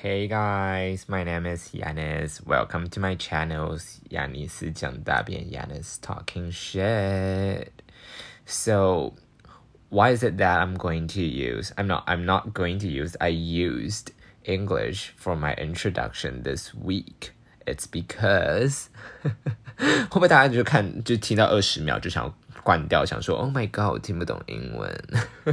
Hey guys, my name is Yanis. Welcome to my channel, 亚尼斯讲大便 Yanis talking shit. So, why is it that I'm going to use? I'm not. I'm not going to use. I used English for my introduction this week. It's because 会不会大家就看就听到二十秒就想关掉，想说 Oh my God，我听不懂英文，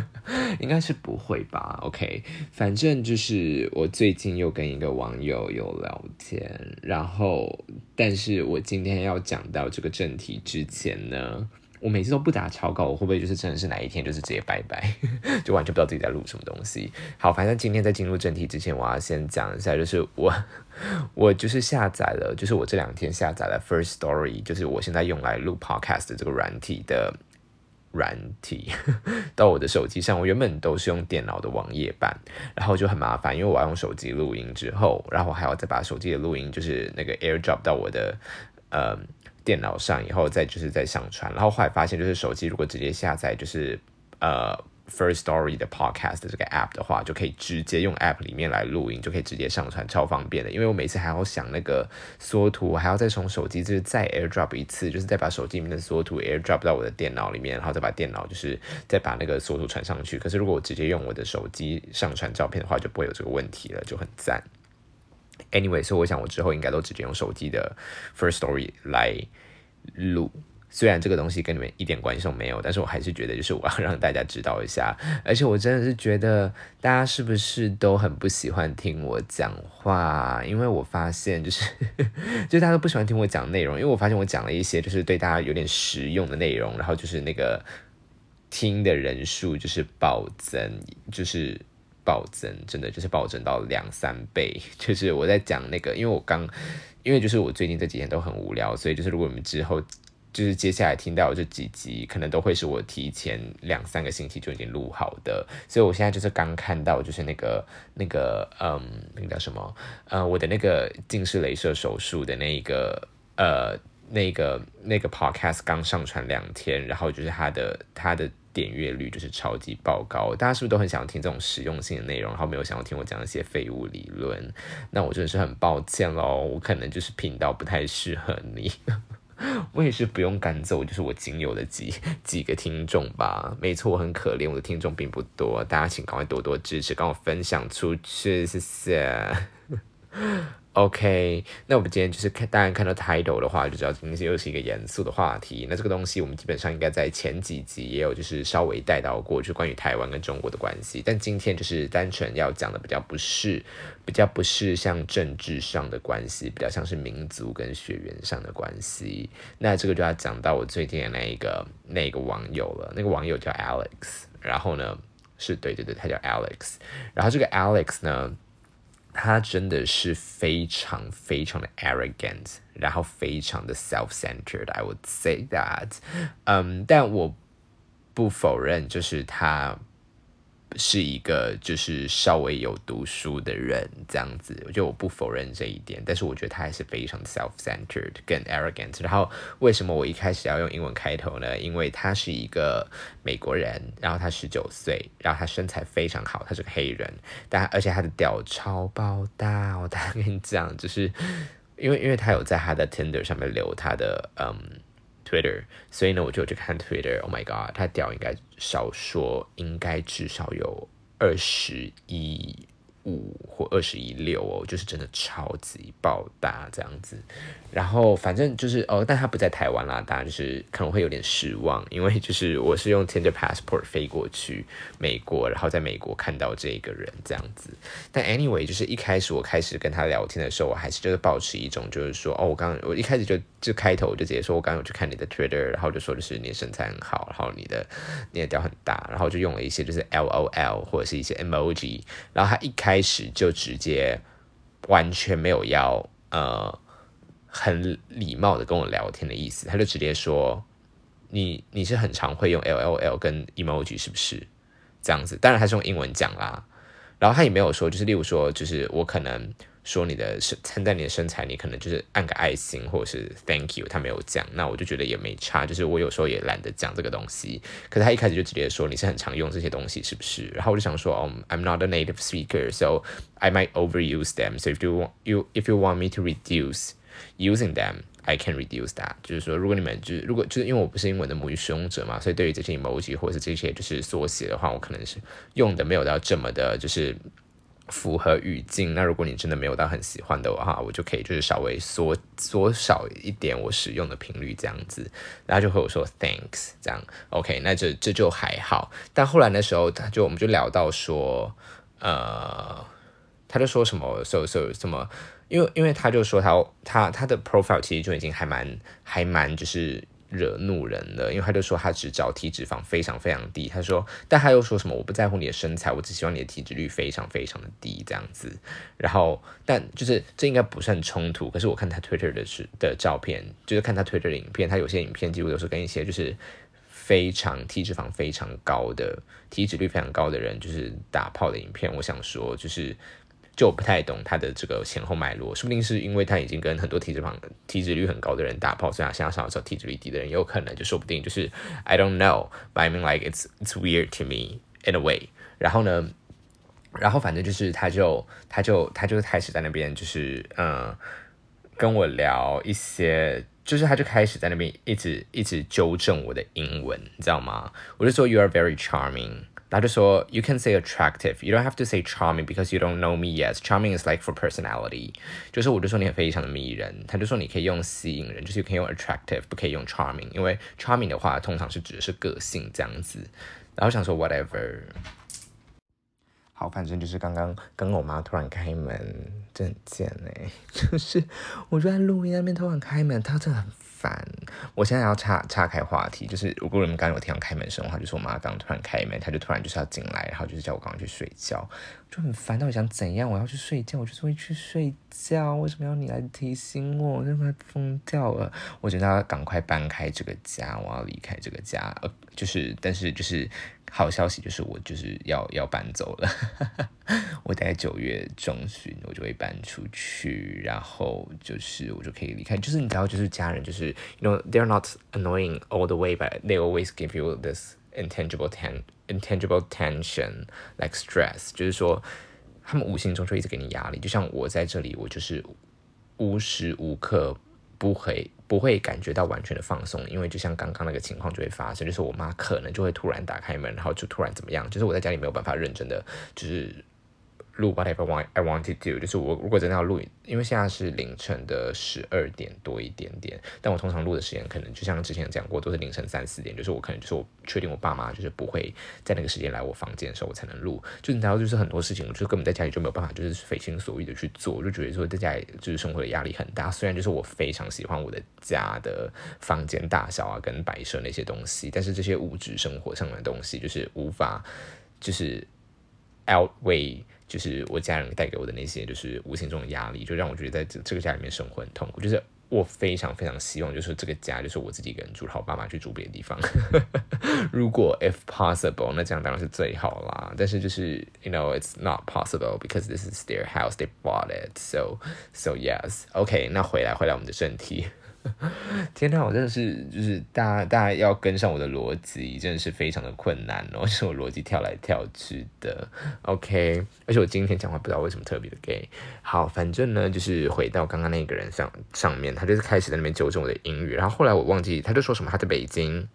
应该是不会吧？OK，反正就是我最近又跟一个网友有聊天，然后但是我今天要讲到这个正题之前呢。我每次都不打草稿，我会不会就是真的是哪一天就是直接拜拜，就完全不知道自己在录什么东西？好，反正今天在进入正题之前，我要先讲一下，就是我 我就是下载了，就是我这两天下载了 First Story，就是我现在用来录 Podcast 的这个软体的软体 到我的手机上。我原本都是用电脑的网页版，然后就很麻烦，因为我要用手机录音之后，然后还要再把手机的录音就是那个 AirDrop 到我的呃。电脑上以后再就是再上传，然后后来发现就是手机如果直接下载就是呃 First Story 的 Podcast 这个 App 的话，就可以直接用 App 里面来录音，就可以直接上传，超方便的。因为我每次还要想那个缩图，还要再从手机就是再 AirDrop 一次，就是再把手机里面的缩图 AirDrop 到我的电脑里面，然后再把电脑就是再把那个缩图传上去。可是如果我直接用我的手机上传照片的话，就不会有这个问题了，就很赞。Anyway，所以我想我之后应该都直接用手机的 First Story 来录。虽然这个东西跟你们一点关系都没有，但是我还是觉得就是我要让大家知道一下。而且我真的是觉得大家是不是都很不喜欢听我讲话？因为我发现就是 就大家都不喜欢听我讲内容，因为我发现我讲了一些就是对大家有点实用的内容，然后就是那个听的人数就是暴增，就是。暴增，真的就是暴增到两三倍。就是我在讲那个，因为我刚，因为就是我最近这几天都很无聊，所以就是如果你们之后就是接下来听到这几集，可能都会是我提前两三个星期就已经录好的。所以我现在就是刚看到，就是那个那个嗯，那个叫什么？呃，我的那个近视雷射手术的那个呃那个那个 podcast 刚上传两天，然后就是它的它的。点阅率就是超级爆高，大家是不是都很想听这种实用性的内容，然后没有想要听我讲一些废物理论？那我真的是很抱歉喽，我可能就是频道不太适合你，我也是不用赶走，就是我仅有的几几个听众吧。没错，我很可怜，我的听众并不多，大家请赶快多多支持，帮我分享出去，谢谢。OK，那我们今天就是看，当然看到 title 的话，就知道今天又是一个严肃的话题。那这个东西我们基本上应该在前几集也有，就是稍微带到过，就关于台湾跟中国的关系。但今天就是单纯要讲的比较不是，比较不是像政治上的关系，比较像是民族跟血缘上的关系。那这个就要讲到我最近的那一个那个网友了，那个网友叫 Alex，然后呢，是对对对，他叫 Alex，然后这个 Alex 呢。他真的是非常非常的 arrogant，然后非常的 self-centered。I would say that，嗯，但我不否认，就是他。是一个就是稍微有读书的人这样子，我觉得我不否认这一点，但是我觉得他还是非常 self-centered 跟 arrogant。然后为什么我一开始要用英文开头呢？因为他是一个美国人，然后他十九岁，然后他身材非常好，他是个黑人，但而且他的屌超爆大。我大概跟你讲，就是因为因为他有在他的 Tinder 上面留他的嗯。Twitter，所以呢，我就去看 Twitter。Oh my god，他屌应该少说应该至少有二十一。五或二十一六哦，就是真的超级爆大这样子，然后反正就是哦，但他不在台湾啦，当然就是可能会有点失望，因为就是我是用 Tinder passport 飞过去美国，然后在美国看到这个人这样子。但 anyway，就是一开始我开始跟他聊天的时候，我还是就是保持一种就是说，哦，我刚我一开始就就开头就直接说我刚刚有去看你的 Twitter，然后就说就是你的身材很好，然后你的你的屌很大，然后就用了一些就是 LOL 或者是一些 emoji，然后他一开。开始就直接完全没有要呃很礼貌的跟我聊天的意思，他就直接说你你是很常会用 L L L 跟 emoji 是不是这样子？当然他是用英文讲啦。然后他也没有说，就是例如说，就是我可能说你的身称赞你的身材，你可能就是按个爱心或者是 Thank you，他没有讲，那我就觉得也没差，就是我有时候也懒得讲这个东西。可是他一开始就直接说你是很常用这些东西，是不是？然后我就想说，哦，I'm not a native speaker, so I might overuse them. So if you want you if you want me to reduce using them. I can reduce that，就是说，如果你们就是如果就是因为我不是英文的母语使用者嘛，所以对于这些 emoji 或者是这些就是缩写的话，我可能是用的没有到这么的，就是符合语境。那如果你真的没有到很喜欢的话，我就可以就是稍微缩缩少一点我使用的频率这样子。然后就和我说 Thanks，这样 OK，那这这就还好。但后来的时候，他就我们就聊到说，呃，他就说什么，so so 什么。因为因为他就说他他他的 profile 其实就已经还蛮还蛮就是惹怒人了，因为他就说他只找体脂肪非常非常低，他说，但他又说什么我不在乎你的身材，我只希望你的体脂率非常非常的低这样子，然后但就是这应该不是很冲突，可是我看他 Twitter 的是的照片，就是看他 Twitter 的影片，他有些影片几乎都是跟一些就是非常体脂肪非常高的体脂率非常高的人就是打炮的影片，我想说就是。就不太懂他的这个前后脉络，说不定是因为他已经跟很多体脂肪、体脂率很高的人打炮，所以他现在想要找体脂率低的人，也有可能，就说不定就是 I don't know，but I mean like it's it's weird to me in a way。然后呢，然后反正就是他就他就他就开始在那边就是嗯跟我聊一些，就是他就开始在那边一直一直纠正我的英文，你知道吗？我就说 You are very charming。他就说，You can say attractive, you don't have to say charming because you don't know me yet. Charming is like for personality，就是我就说你非常的迷人。他就说你可以用吸引人，就是可以用 attractive，不可以用 charming，因为 charming 的话通常是指的是个性这样子。然后想说 whatever， 好，反正就是刚刚跟我妈突然开门，真贱哎，就是我就在录音那边突然开门，她真的很。烦，我现在要岔岔开话题，就是如果你们刚刚有听到开门声的话，就是我妈刚突然开门，她就突然就是要进来，然后就是叫我赶快去睡觉，就很烦。到底想怎样？我要去睡觉，我就是会去睡觉，为什么要你来提醒我？我真的快疯掉了！我觉得要赶快搬开这个家，我要离开这个家。呃，就是，但是就是。好消息就是我就是要要搬走了，我大概九月中旬我就会搬出去，然后就是我就可以离开。就是你知道，就是家人就是 you know they're not annoying all the way, but they always give you this intangible ten intangible tension like stress，就是说他们无形中就一直给你压力。就像我在这里，我就是无时无刻。不会不会感觉到完全的放松，因为就像刚刚那个情况就会发生，就是我妈可能就会突然打开门，然后就突然怎么样，就是我在家里没有办法认真的，就是。录 whatever want I want to do，就是我如果真的要录，因为现在是凌晨的十二点多一点点，但我通常录的时间可能就像之前讲过，都是凌晨三四点，就是我可能就是我确定我爸妈就是不会在那个时间来我房间的时候，我才能录。就你知道，就是很多事情，我就根本在家里就没有办法，就是随心所欲的去做，就觉得说在家里就是生活的压力很大。虽然就是我非常喜欢我的家的房间大小啊，跟摆设那些东西，但是这些物质生活上的东西就是无法就是 outweigh。就是我家人带给我的那些，就是无形中的压力，就让我觉得在这这个家里面生活很痛苦。就是我非常非常希望，就是这个家就是我自己一个人住，然后爸妈去住别的地方。如果 if possible，那这样当然是最好啦。但是就是 you know it's not possible because this is their house, they bought it. So so yes, OK，那回来回来我们的正题。天呐，我真的是就是大家大家要跟上我的逻辑，真的是非常的困难哦，是我逻辑跳来跳去的。OK，而且我今天讲话不知道为什么特别的 gay。好，反正呢就是回到刚刚那个人上上面，他就是开始在那边纠正我的英语，然后后来我忘记他就说什么他在北京。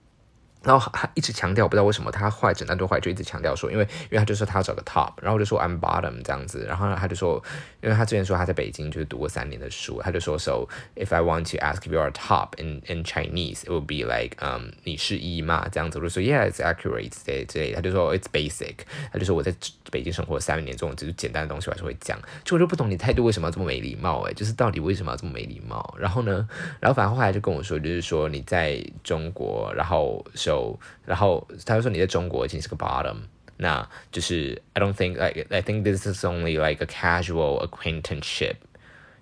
然后他一直强调，不知道为什么他坏整段对话就一直强调说，因为因为他就说他要找个 top，然后我就说 I'm bottom 这样子，然后他就说，因为他之前说他在北京就是读过三年的书，他就说 So if I want to ask you are top in in Chinese, it would be like um 你是一嘛这样子，我就说 Yeah, it's accurate 之之类，他就说 It's basic，他就说我在北京生活三年，这种只是简单的东西我还是会讲，就我就不懂你态度为什么要这么没礼貌诶，就是到底为什么要这么没礼貌？然后呢，然后反正后来就跟我说，就是说你在中国，然后说。然后他就说你在中国已经是个 bottom，那就是 I don't think like I think this is only like a casual acquaintanceship，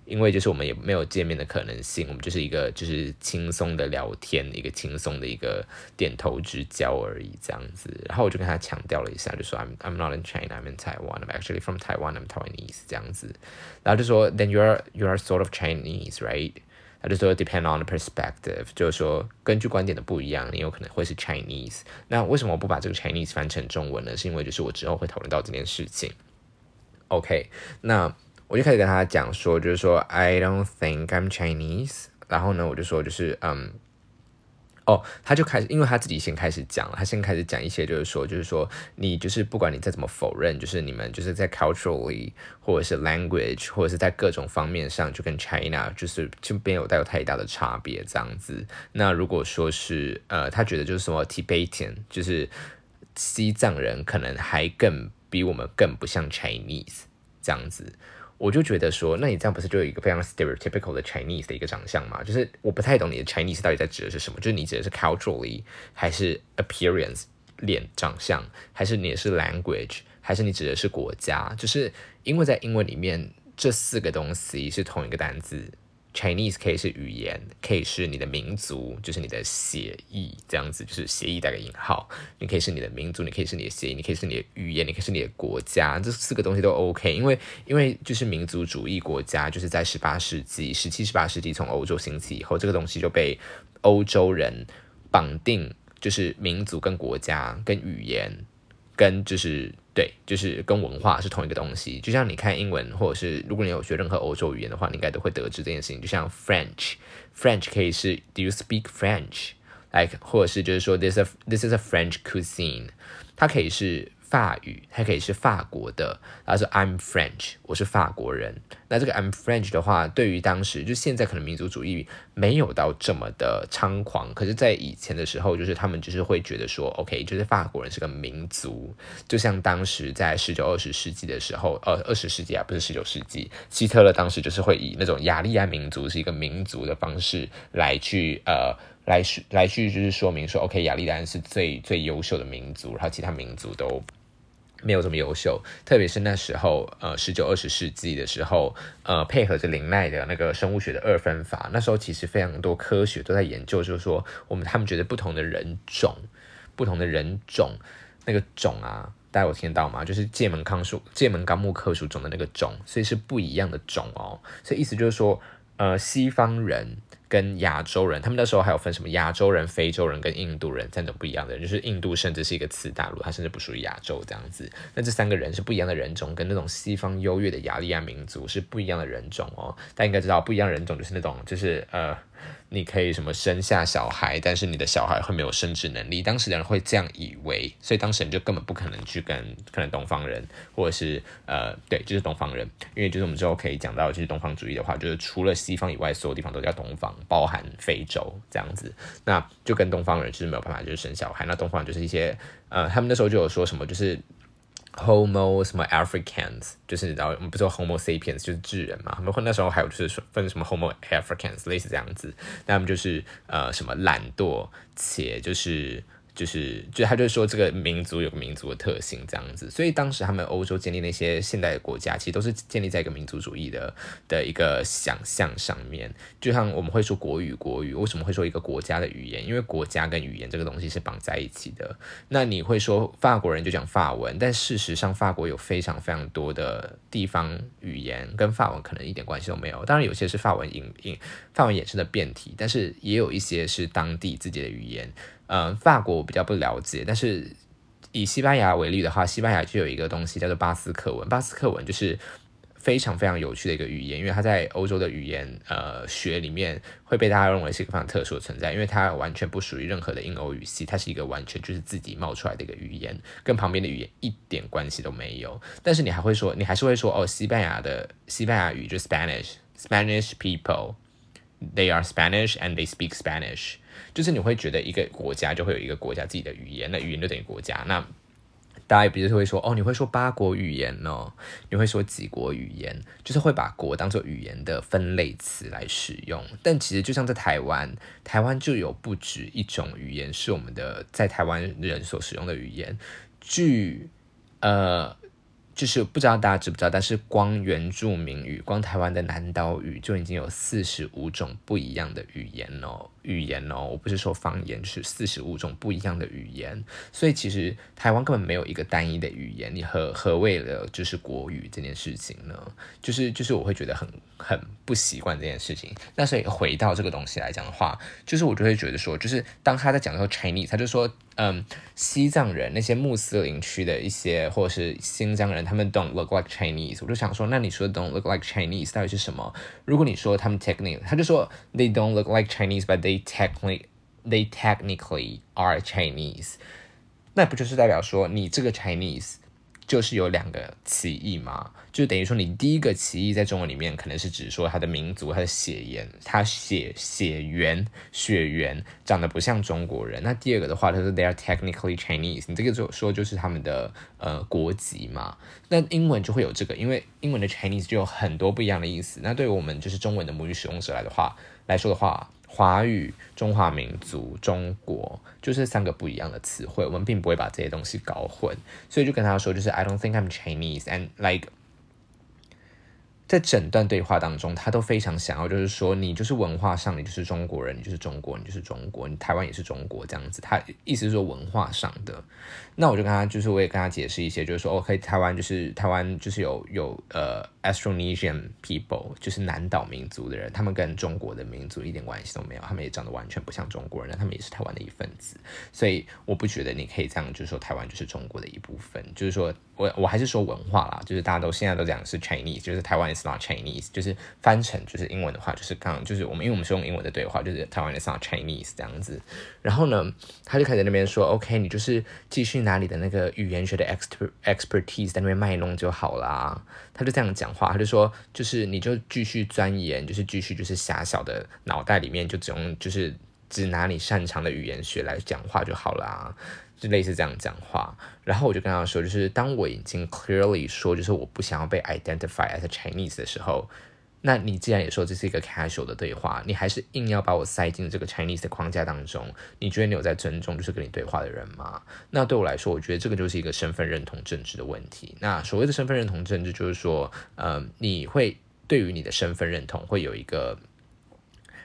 因为就是我们也没有见面的可能性，我们就是一个就是轻松的聊天，一个轻松的一个点头之交而已这样子。然后我就跟他强调了一下，就说 I'm I'm not in China, I'm in Taiwan. I'm actually from Taiwan. I'm Taiwanese 这样子。然后就说 Then you are you are sort of Chinese, right? 他就说 depend on the perspective，就是说根据观点的不一样，你有可能会是 Chinese。那为什么我不把这个 Chinese 翻成中文呢？是因为就是我之后会讨论到这件事情。OK，那我就开始跟他讲说，就是说 I don't think I'm Chinese。然后呢，我就说就是嗯。哦，他就开始，因为他自己先开始讲，他先开始讲一些，就是说，就是说，你就是不管你再怎么否认，就是你们就是在 culturally 或者是 language 或者是在各种方面上，就跟 China 就是就没有带有太大的差别这样子。那如果说是呃，他觉得就是什么 Tibetan，就是西藏人可能还更比我们更不像 Chinese 这样子。我就觉得说，那你这样不是就有一个非常 stereotypical 的 Chinese 的一个长相吗？就是我不太懂你的 Chinese 到底在指的是什么？就是你指的是 culturally，还是 appearance 脸长相，还是你是 language，还是你指的是国家？就是因为在英文里面这四个东西是同一个单字。Chinese 可以是语言，可以是你的民族，就是你的协议这样子，就是协议带个引号。你可以是你的民族，你可以是你的协议，你可以是你的语言，你可以是你的国家，这四个东西都 OK。因为因为就是民族主义国家，就是在十八世纪、十七、十八世纪从欧洲兴起以后，这个东西就被欧洲人绑定，就是民族跟国家跟语言跟就是。对，就是跟文化是同一个东西。就像你看英文，或者是如果你有学任何欧洲语言的话，你应该都会得知这件事情。就像 French，French 可以是 Do you speak French？like 或者是就是说 This a this is a French cuisine，它可以是。法语，它可以是法国的，然后说 I'm French，我是法国人。那这个 I'm French 的话，对于当时就现在可能民族主义没有到这么的猖狂，可是，在以前的时候，就是他们就是会觉得说，OK，就是法国人是个民族，就像当时在十九二十世纪的时候，呃，二十世纪啊，不是十九世纪，希特勒当时就是会以那种雅利安民族是一个民族的方式来去呃。来去来去就是说明说，OK，雅利安是最最优秀的民族，然后其他民族都。没有这么优秀，特别是那时候，呃，十九二十世纪的时候，呃，配合着林奈的那个生物学的二分法，那时候其实非常多科学都在研究，就是说，我们他们觉得不同的人种，不同的人种，那个种啊，大家有听到吗？就是界门纲属界门纲目科属种的那个种，所以是不一样的种哦，所以意思就是说，呃，西方人。跟亚洲人，他们那时候还有分什么亚洲人、非洲人跟印度人三种不一样的人，就是印度甚至是一个次大陆，它甚至不属于亚洲这样子。那这三个人是不一样的人种，跟那种西方优越的雅利安民族是不一样的人种哦。大家应该知道，不一样人种就是那种，就是呃。你可以什么生下小孩，但是你的小孩会没有生殖能力。当时的人会这样以为，所以当时人就根本不可能去跟可能东方人，或者是呃，对，就是东方人，因为就是我们之后可以讲到，就是东方主义的话，就是除了西方以外，所有地方都叫东方，包含非洲这样子，那就跟东方人就是没有办法就是生小孩。那东方人就是一些呃，他们那时候就有说什么就是。Homo 什么 Africans，就是然后我们不是说 Homo sapiens 就是智人嘛？他们那时候还有就是分什么 Homo Africans 类似这样子，那他们就是呃什么懒惰且就是。就是，就他就是说，这个民族有个民族的特性这样子，所以当时他们欧洲建立那些现代的国家，其实都是建立在一个民族主义的的一个想象上面。就像我们会说国语，国语为什么会说一个国家的语言？因为国家跟语言这个东西是绑在一起的。那你会说法国人就讲法文，但事实上法国有非常非常多的地方语言跟法文可能一点关系都没有。当然有些是法文引引法文衍生的变体，但是也有一些是当地自己的语言。嗯，法国我比较不了解，但是以西班牙为例的话，西班牙就有一个东西叫做巴斯克文。巴斯克文就是非常非常有趣的一个语言，因为它在欧洲的语言呃学里面会被大家认为是一个非常特殊的存在，因为它完全不属于任何的印欧语系，它是一个完全就是自己冒出来的一个语言，跟旁边的语言一点关系都没有。但是你还会说，你还是会说哦，西班牙的西班牙语就 Spanish，Spanish people，they are Spanish and they speak Spanish。就是你会觉得一个国家就会有一个国家自己的语言，那语言就等于国家。那大家比如会说，哦，你会说八国语言哦，你会说几国语言，就是会把国当做语言的分类词来使用。但其实就像在台湾，台湾就有不止一种语言是我们的在台湾人所使用的语言。据呃就是不知道大家知不知道，但是光原住民语，光台湾的南岛语就已经有四十五种不一样的语言哦，语言哦，我不是说方言，就是四十五种不一样的语言。所以其实台湾根本没有一个单一的语言。你何何为了就是国语这件事情呢？就是就是我会觉得很很不习惯这件事情。那所以回到这个东西来讲的话，就是我就会觉得说，就是当他在讲说 Chinese，他就说。嗯，西藏人那些穆斯林区的一些，或者是新疆人，他们 don't look like Chinese。我就想说，那你说 don't look like Chinese 到底是什么？如果你说他们 technically，他就说 they don't look like Chinese，but they They technically, they technically are Chinese。那不就是代表说你这个 Chinese？就是有两个歧义嘛，就等于说你第一个歧义在中文里面可能是指说他的民族、他的血缘、他血血缘血缘长得不像中国人。那第二个的话，他说 they are technically Chinese，你这个就说就是他们的呃国籍嘛。那英文就会有这个，因为英文的 Chinese 就有很多不一样的意思。那对于我们就是中文的母语使用者来的话来说的话。华语、中华民族、中国，就是三个不一样的词汇，我们并不会把这些东西搞混，所以就跟他说，就是 I don't think I'm Chinese and like。在整段对话当中，他都非常想要，就是说，你就是文化上，你就是中国人，你就是中国，你就是中国，你台湾也是中国这样子。他意思是说文化上的。那我就跟他，就是我也跟他解释一些，就是说，OK，台湾就是台湾就是有有呃 Austronesian people，就是南岛民族的人，他们跟中国的民族一点关系都没有，他们也长得完全不像中国人，那他们也是台湾的一份子。所以我不觉得你可以这样，就是说台湾就是中国的一部分，就是说。我我还是说文化啦，就是大家都现在都讲是 Chinese，就是台湾 not Chinese，就是翻成就是英文的话，就是刚就是我们因为我们是用英文的对话，就是台湾的 s not Chinese 这样子。然后呢，他就开始那边说，OK，你就是继续拿你的那个语言学的 expert expertise 在那边卖弄就好啦。他就这样讲话，他就说，就是你就继续钻研，就是继续就是狭小的脑袋里面就只用就是只拿你擅长的语言学来讲话就好啦。就类似这样讲话，然后我就跟他说，就是当我已经 clearly 说，就是我不想要被 identify as a Chinese 的时候，那你既然也说这是一个 casual 的对话，你还是硬要把我塞进这个 Chinese 的框架当中，你觉得你有在尊重就是跟你对话的人吗？那对我来说，我觉得这个就是一个身份认同政治的问题。那所谓的身份认同政治，就是说，呃，你会对于你的身份认同会有一个。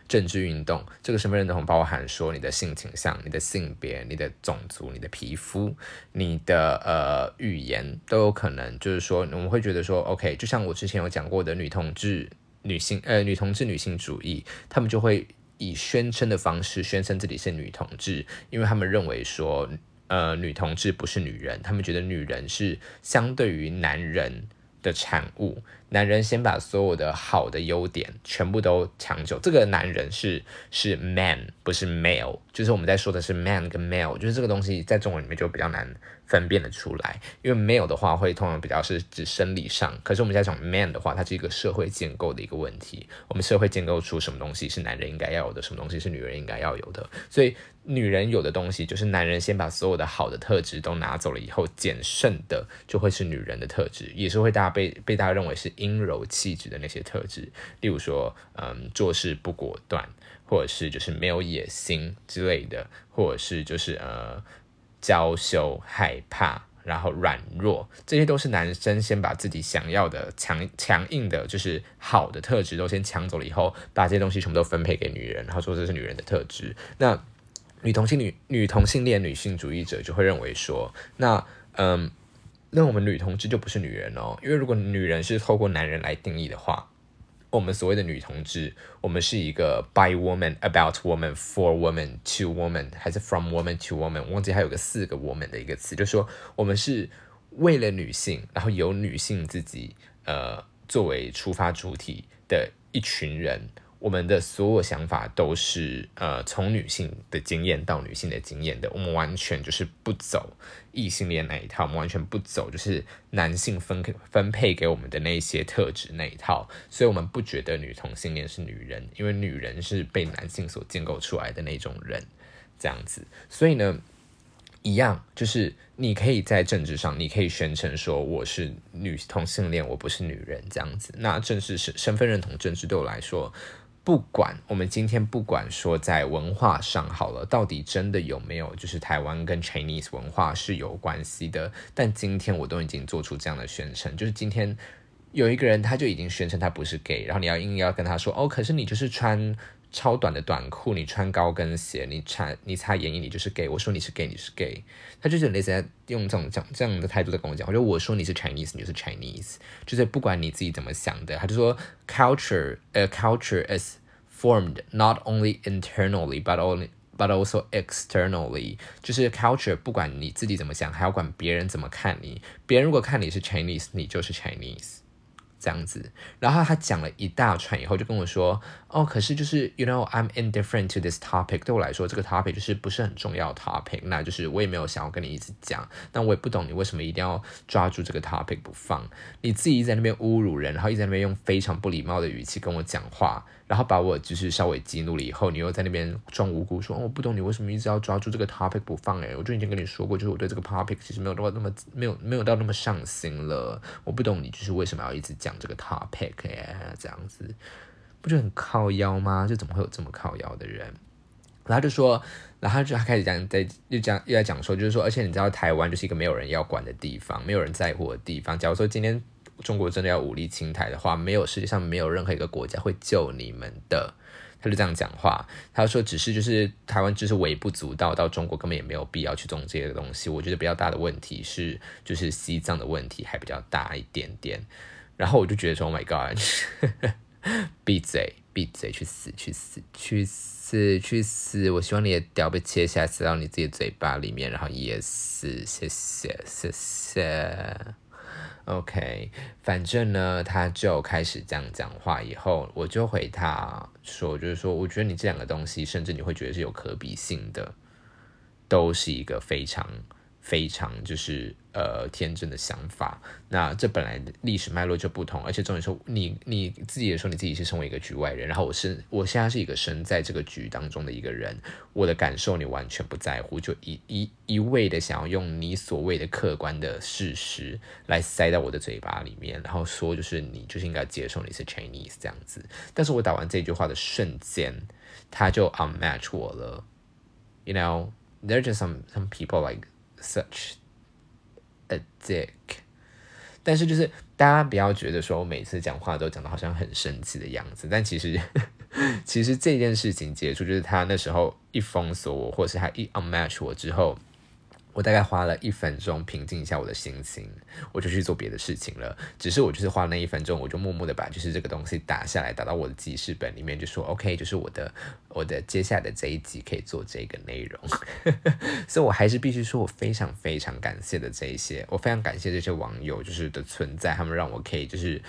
政治运动，这个身份认同包含说你的性倾向、你的性别、你的种族、你的皮肤、你的呃语言都有可能，就是说我们会觉得说，OK，就像我之前有讲过的女同志、女性呃女同志女性主义，他们就会以宣称的方式宣称自己是女同志，因为他们认为说，呃女同志不是女人，他们觉得女人是相对于男人。的产物，男人先把所有的好的优点全部都抢走。这个男人是是 man，不是 male，就是我们在说的是 man 跟 male，就是这个东西在中文里面就比较难。分辨的出来，因为 male 的话会通常比较是指生理上，可是我们在讲 man 的话，它是一个社会建构的一个问题。我们社会建构出什么东西是男人应该要有的，什么东西是女人应该要有的。所以女人有的东西，就是男人先把所有的好的特质都拿走了以后，减剩的就会是女人的特质，也是会大家被被大家认为是阴柔气质的那些特质，例如说，嗯，做事不果断，或者是就是没有野心之类的，或者是就是呃。娇羞、害怕，然后软弱，这些都是男生先把自己想要的强强硬的，就是好的特质都先抢走了以后，把这些东西全部都分配给女人，然后说这是女人的特质。那女同性女女同性恋女性主义者就会认为说，那嗯，那我们女同志就不是女人哦，因为如果女人是透过男人来定义的话。我们所谓的女同志，我们是一个 by woman, about woman, for woman, to woman，还是 from woman to woman？忘记还有个四个 woman 的一个词，就是说我们是为了女性，然后由女性自己呃作为出发主体的一群人。我们的所有想法都是呃从女性的经验到女性的经验的，我们完全就是不走异性恋那一套，我们完全不走就是男性分分配给我们的那些特质那一套，所以我们不觉得女同性恋是女人，因为女人是被男性所建构出来的那种人，这样子，所以呢。一样，就是你可以在政治上，你可以宣称说我是女同性恋，我不是女人这样子。那正式是身份认同政治对我来说。不管我们今天不管说在文化上好了，到底真的有没有就是台湾跟 Chinese 文化是有关系的？但今天我都已经做出这样的宣称，就是今天有一个人他就已经宣称他不是 gay，然后你要硬要跟他说哦，可是你就是穿超短的短裤，你穿高跟鞋，你擦你擦眼影，你就是 gay。我说你是 gay，你是 gay，他就是类似用这种讲这样的态度在跟我讲。我觉得我说你是 Chinese，你就是 Chinese，就是不管你自己怎么想的，他就说 culture，呃，culture is formed not only internally but only but also externally，就是 culture 不管你自己怎么想，还要管别人怎么看你。别人如果看你是 Chinese，你就是 Chinese。这样子，然后他讲了一大串以后，就跟我说：“哦，可是就是，you know, I'm indifferent to this topic。对我来说，这个 topic 就是不是很重要 topic。那就是我也没有想要跟你一直讲，但我也不懂你为什么一定要抓住这个 topic 不放。你自己在那边侮辱人，然后一直在那边用非常不礼貌的语气跟我讲话。”然后把我就是稍微激怒了以后，你又在那边装无辜，说哦我不懂你为什么一直要抓住这个 topic 不放诶，我就已经跟你说过，就是我对这个 topic 其实没有到那么没有没有到那么上心了。我不懂你就是为什么要一直讲这个 topic 哎，这样子不就很靠腰吗？就怎么会有这么靠腰的人？然后就说，然后就他开始讲在又讲又在讲说，就是说，而且你知道台湾就是一个没有人要管的地方，没有人在乎的地方。假如说今天。中国真的要武力侵台的话，没有世界上没有任何一个国家会救你们的。他就这样讲话，他说只是就是台湾就是微不足道，到中国根本也没有必要去种这些东西。我觉得比较大的问题是，就是西藏的问题还比较大一点点。然后我就觉得说，Oh my God，闭嘴，闭嘴，去死，去死，去死，去死！我希望你的屌被切下来塞到你自己嘴巴里面，然后也死，谢谢，谢谢。OK，反正呢，他就开始这样讲话以后，我就回他说，就是说，我觉得你这两个东西，甚至你会觉得是有可比性的，都是一个非常。非常就是呃天真的想法，那这本来历史脉络就不同，而且重点说你你自己也说你自己是身为一个局外人，然后我是我现在是一个身在这个局当中的一个人，我的感受你完全不在乎，就一一一味的想要用你所谓的客观的事实来塞到我的嘴巴里面，然后说就是你就是应该接受你是 Chinese 这样子，但是我打完这句话的瞬间，他就 unmatch 我了，you know there just some some people like Such a dick，但是就是大家不要觉得说我每次讲话都讲的好像很生气的样子，但其实 其实这件事情结束，就是他那时候一封锁我，或是他一 unmatch 我之后。我大概花了一分钟平静一下我的心情，我就去做别的事情了。只是我就是花那一分钟，我就默默的把就是这个东西打下来，打到我的记事本里面，就说 OK，就是我的我的接下来的这一集可以做这个内容。所以我还是必须说我非常非常感谢的这一些，我非常感谢这些网友就是的存在，他们让我可以就是。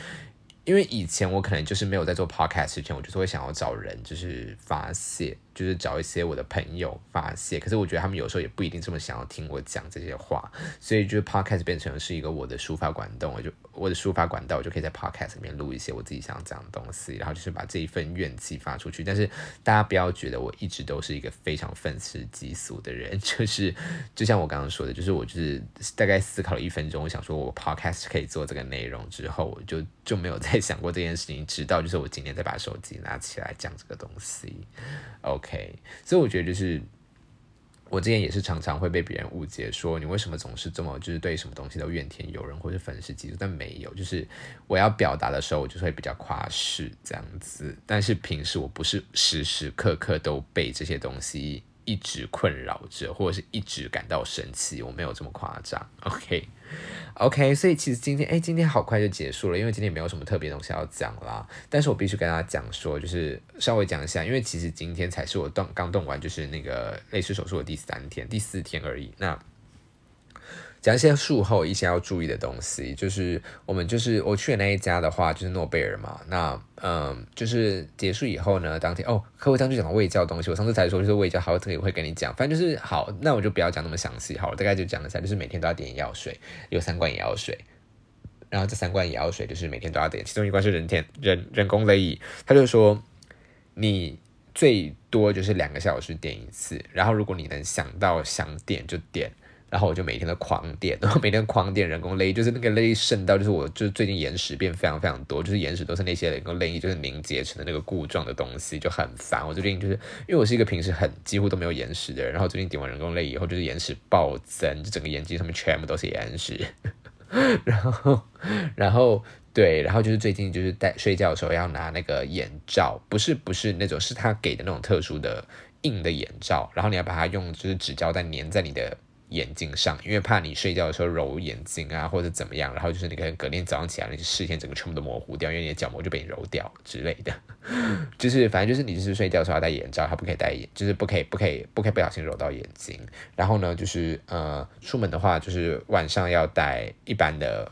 因为以前我可能就是没有在做 podcast 之前，我就是会想要找人，就是发泄，就是找一些我的朋友发泄。可是我觉得他们有时候也不一定这么想要听我讲这些话，所以就是 podcast 变成是一个我的抒发管道，我就我的抒发管道，我就可以在 podcast 里面录一些我自己想讲的东西，然后就是把这一份怨气发出去。但是大家不要觉得我一直都是一个非常愤世嫉俗的人，就是就像我刚刚说的，就是我就是大概思考了一分钟，我想说我 podcast 可以做这个内容之后，我就就没有再。想过这件事情，直到就是我今天再把手机拿起来讲这个东西，OK。K，所以我觉得就是我之前也是常常会被别人误解，说你为什么总是这么就是对什么东西都怨天尤人或是粉饰嫉俗，但没有，就是我要表达的时候，我就会比较夸饰这样子。但是平时我不是时时刻刻都被这些东西一直困扰着，或者是一直感到生气，我没有这么夸张，OK。OK，所以其实今天，哎，今天好快就结束了，因为今天没有什么特别东西要讲啦。但是我必须跟大家讲说，就是稍微讲一下，因为其实今天才是我动刚动完，就是那个类似手术的第三天、第四天而已。那讲一些术后一些要注意的东西，就是我们就是我去的那一家的话，就是诺贝尔嘛。那嗯，就是结束以后呢，当天哦，客户当时讲到胃教东西，我上次才说就是胃教，好，特别会跟你讲。反正就是好，那我就不要讲那么详细，好了，大概就讲一下，就是每天都要点眼药水，有三罐眼药水，然后这三罐眼药水就是每天都要点，其中一罐是人天人人工泪液，他就说你最多就是两个小时点一次，然后如果你能想到想点就点。然后我就每天都狂垫，然后每天狂垫人工泪，就是那个泪渗到，就是我就最近眼屎变非常非常多，就是眼屎都是那些人工泪液就是凝结成的那个固状的东西，就很烦。我最近就是因为我是一个平时很几乎都没有眼屎的人，然后最近点完人工泪以后，就是眼屎暴增，就整个眼睛上面全部都是眼屎。然后，然后对，然后就是最近就是戴睡觉的时候要拿那个眼罩，不是不是那种，是他给的那种特殊的硬的眼罩，然后你要把它用就是纸胶带粘在你的眼睛上，因为怕你睡觉的时候揉眼睛啊或者怎么样，然后就是你可能隔天早上起来，你视线整个全部都模糊掉，因为你的角膜就被你揉掉之类的，就是反正就是你就是睡觉的时候要戴眼罩，它不可以戴眼，就是不可以不可以不可以不小心揉到眼睛，然后呢就是呃出门的话就是晚上要戴一般的。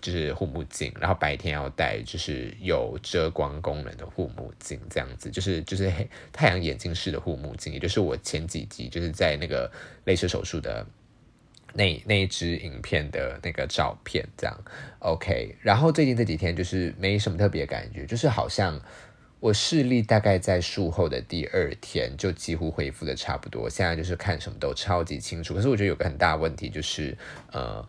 就是护目镜，然后白天要戴就是有遮光功能的护目镜，这样子就是就是太阳眼镜式的护目镜，也就是我前几集就是在那个类似手术的那那一支影片的那个照片，这样 OK。然后最近这几天就是没什么特别感觉，就是好像我视力大概在术后的第二天就几乎恢复的差不多，现在就是看什么都超级清楚。可是我觉得有个很大问题就是呃。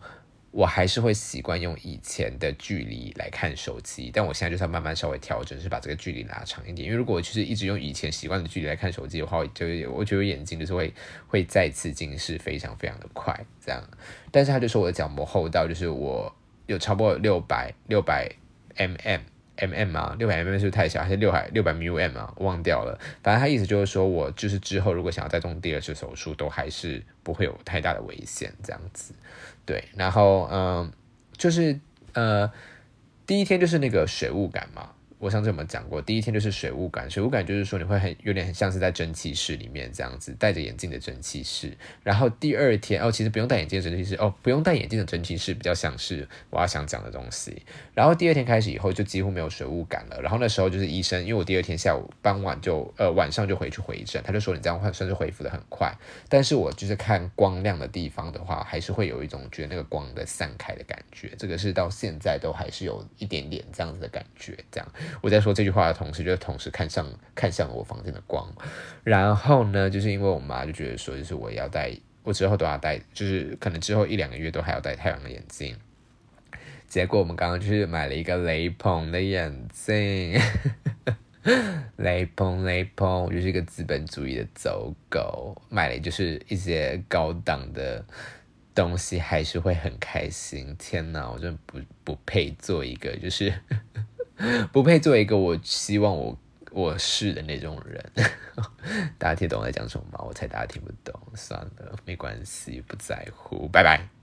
我还是会习惯用以前的距离来看手机，但我现在就是要慢慢稍微调整，是把这个距离拉长一点。因为如果就是一直用以前习惯的距离来看手机的话，就我觉得眼睛就是会会再次近视，非常非常的快这样。但是他就说我的角膜厚到就是我有超过六百六百 mm。M M 啊，六百 M M 是不是太小？还是六百六百 m M 啊？忘掉了。反正他意思就是说，我就是之后如果想要再动第二次手术，都还是不会有太大的危险这样子。对，然后嗯，就是呃，第一天就是那个水雾感嘛。我上次有没有讲过？第一天就是水雾感，水雾感就是说你会很有点很像是在蒸汽室里面这样子，戴着眼镜的蒸汽室。然后第二天哦，其实不用戴眼镜的蒸汽室哦，不用戴眼镜的蒸汽室比较像是我要想讲的东西。然后第二天开始以后就几乎没有水雾感了。然后那时候就是医生，因为我第二天下午傍晚就呃晚上就回去回诊，他就说你这样算算是恢复的很快。但是我就是看光亮的地方的话，还是会有一种觉得那个光的散开的感觉。这个是到现在都还是有一点点这样子的感觉，这样。我在说这句话的同时，就同时看向看向了我房间的光，然后呢，就是因为我妈就觉得说，就是我要戴，我之后都要戴，就是可能之后一两个月都还要戴太阳的眼镜。结果我们刚刚就是买了一个雷朋的眼镜，雷朋雷朋，我就是一个资本主义的走狗，买了就是一些高档的东西，还是会很开心。天哪，我真的不不配做一个就是。不配做一个我希望我我是的那种人，大家听懂我在讲什么吗？我猜大家听不懂，算了，没关系，不在乎，拜拜。